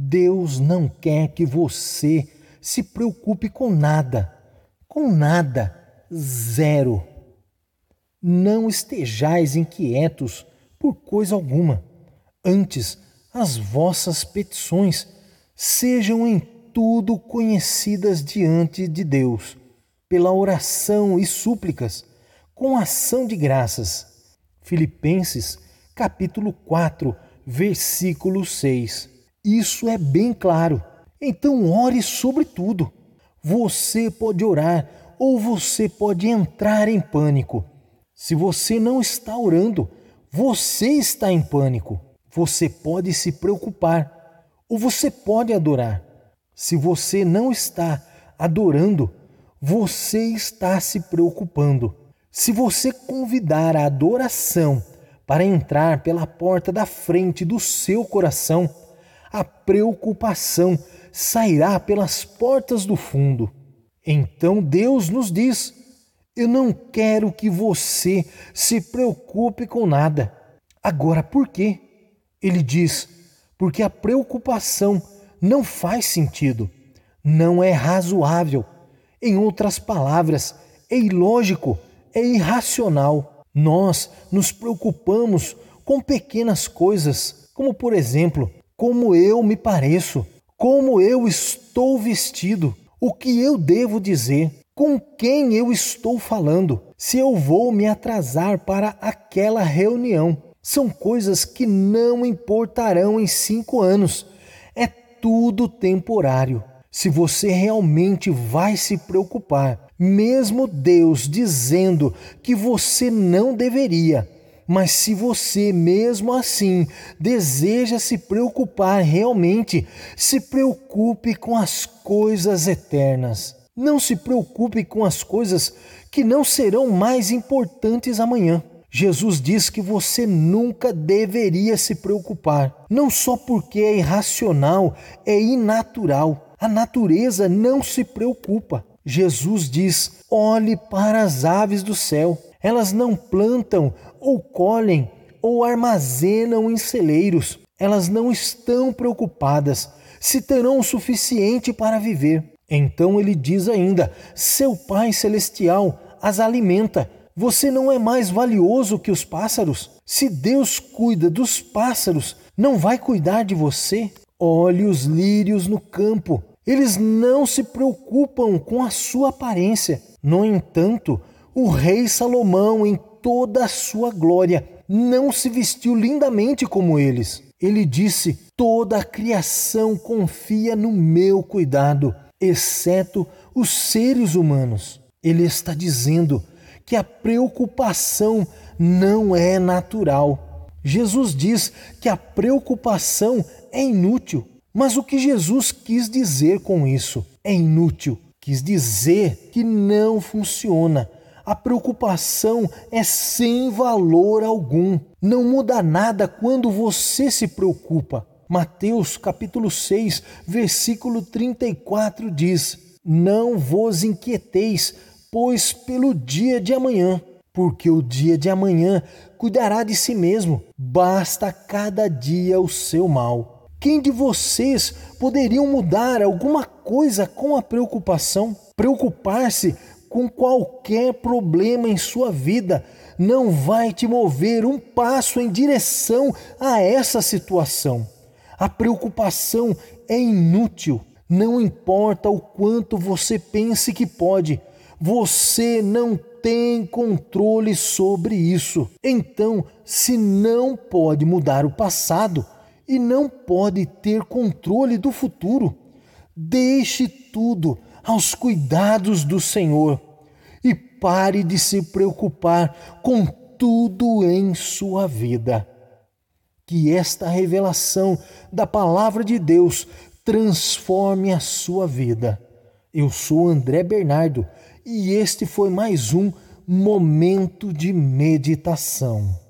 Deus não quer que você se preocupe com nada, com nada, zero. Não estejais inquietos por coisa alguma. Antes, as vossas petições sejam em tudo conhecidas diante de Deus, pela oração e súplicas, com ação de graças. Filipenses, capítulo 4, versículo 6. Isso é bem claro. Então ore sobre tudo. Você pode orar ou você pode entrar em pânico. Se você não está orando, você está em pânico. Você pode se preocupar ou você pode adorar. Se você não está adorando, você está se preocupando. Se você convidar a adoração para entrar pela porta da frente do seu coração, a preocupação sairá pelas portas do fundo. Então Deus nos diz: Eu não quero que você se preocupe com nada. Agora, por quê? Ele diz: Porque a preocupação não faz sentido, não é razoável. Em outras palavras, é ilógico, é irracional. Nós nos preocupamos com pequenas coisas, como por exemplo, como eu me pareço, como eu estou vestido, o que eu devo dizer, com quem eu estou falando, se eu vou me atrasar para aquela reunião. São coisas que não importarão em cinco anos. É tudo temporário. Se você realmente vai se preocupar, mesmo Deus dizendo que você não deveria, mas se você mesmo assim deseja se preocupar realmente, se preocupe com as coisas eternas. Não se preocupe com as coisas que não serão mais importantes amanhã. Jesus diz que você nunca deveria se preocupar, não só porque é irracional, é inatural. A natureza não se preocupa. Jesus diz: olhe para as aves do céu. Elas não plantam ou colhem ou armazenam em celeiros. Elas não estão preocupadas se terão o suficiente para viver. Então ele diz ainda: Seu Pai Celestial as alimenta. Você não é mais valioso que os pássaros? Se Deus cuida dos pássaros, não vai cuidar de você? Olhe os lírios no campo. Eles não se preocupam com a sua aparência. No entanto, o rei Salomão, em toda a sua glória, não se vestiu lindamente como eles. Ele disse: Toda a criação confia no meu cuidado, exceto os seres humanos. Ele está dizendo que a preocupação não é natural. Jesus diz que a preocupação é inútil. Mas o que Jesus quis dizer com isso? É inútil. Quis dizer que não funciona, a preocupação é sem valor algum. Não muda nada quando você se preocupa. Mateus capítulo 6, versículo 34 diz: Não vos inquieteis, pois pelo dia de amanhã, porque o dia de amanhã cuidará de si mesmo. Basta cada dia o seu mal. Quem de vocês poderiam mudar alguma coisa com a preocupação? Preocupar-se com qualquer problema em sua vida não vai te mover um passo em direção a essa situação. A preocupação é inútil, não importa o quanto você pense que pode, você não tem controle sobre isso. Então, se não pode mudar o passado e não pode ter controle do futuro, deixe tudo aos cuidados do Senhor e pare de se preocupar com tudo em sua vida. Que esta revelação da palavra de Deus transforme a sua vida. Eu sou André Bernardo e este foi mais um momento de meditação.